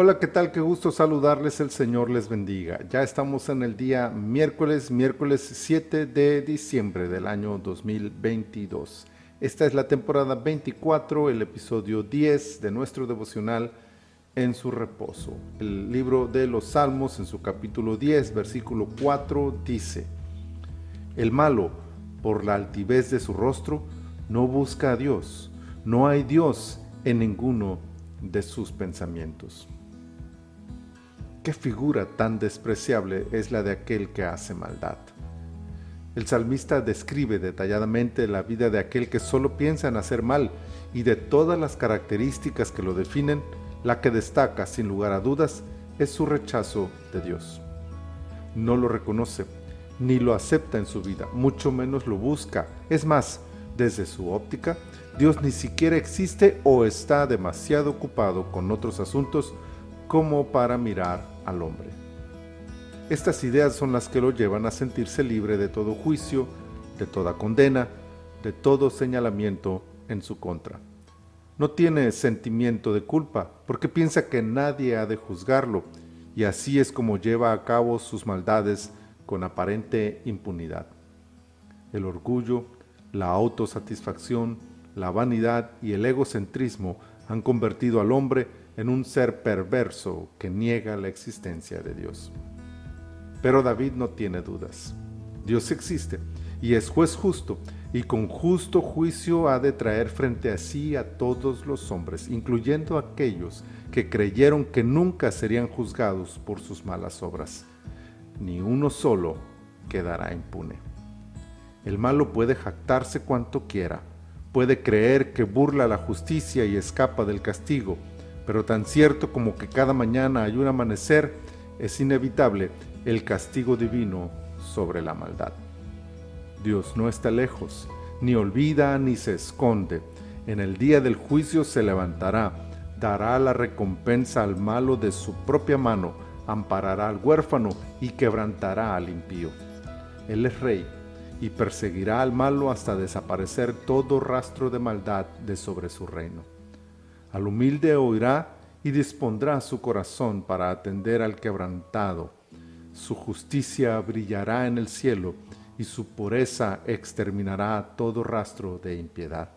Hola, ¿qué tal? Qué gusto saludarles, el Señor les bendiga. Ya estamos en el día miércoles, miércoles 7 de diciembre del año 2022. Esta es la temporada 24, el episodio 10 de nuestro devocional en su reposo. El libro de los Salmos en su capítulo 10, versículo 4 dice, El malo, por la altivez de su rostro, no busca a Dios, no hay Dios en ninguno de sus pensamientos. ¿Qué figura tan despreciable es la de aquel que hace maldad? El salmista describe detalladamente la vida de aquel que solo piensa en hacer mal y de todas las características que lo definen, la que destaca sin lugar a dudas es su rechazo de Dios. No lo reconoce, ni lo acepta en su vida, mucho menos lo busca. Es más, desde su óptica, Dios ni siquiera existe o está demasiado ocupado con otros asuntos como para mirar al hombre. Estas ideas son las que lo llevan a sentirse libre de todo juicio, de toda condena, de todo señalamiento en su contra. No tiene sentimiento de culpa porque piensa que nadie ha de juzgarlo y así es como lleva a cabo sus maldades con aparente impunidad. El orgullo, la autosatisfacción, la vanidad y el egocentrismo han convertido al hombre en un ser perverso que niega la existencia de Dios. Pero David no tiene dudas. Dios existe y es juez justo, y con justo juicio ha de traer frente a sí a todos los hombres, incluyendo aquellos que creyeron que nunca serían juzgados por sus malas obras. Ni uno solo quedará impune. El malo puede jactarse cuanto quiera, puede creer que burla la justicia y escapa del castigo, pero tan cierto como que cada mañana hay un amanecer, es inevitable el castigo divino sobre la maldad. Dios no está lejos, ni olvida ni se esconde. En el día del juicio se levantará, dará la recompensa al malo de su propia mano, amparará al huérfano y quebrantará al impío. Él es rey y perseguirá al malo hasta desaparecer todo rastro de maldad de sobre su reino. Al humilde oirá y dispondrá su corazón para atender al quebrantado. Su justicia brillará en el cielo y su pureza exterminará todo rastro de impiedad.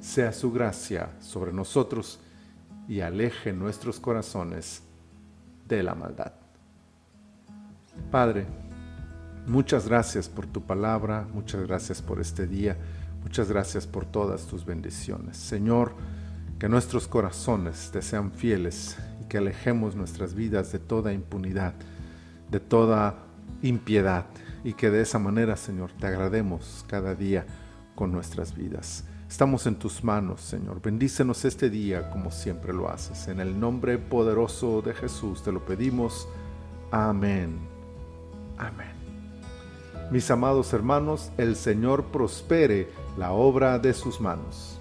Sea su gracia sobre nosotros y aleje nuestros corazones de la maldad. Padre, muchas gracias por tu palabra, muchas gracias por este día, muchas gracias por todas tus bendiciones. Señor, que nuestros corazones te sean fieles y que alejemos nuestras vidas de toda impunidad, de toda impiedad y que de esa manera, Señor, te agrademos cada día con nuestras vidas. Estamos en tus manos, Señor. Bendícenos este día como siempre lo haces. En el nombre poderoso de Jesús te lo pedimos. Amén. Amén. Mis amados hermanos, el Señor prospere la obra de sus manos.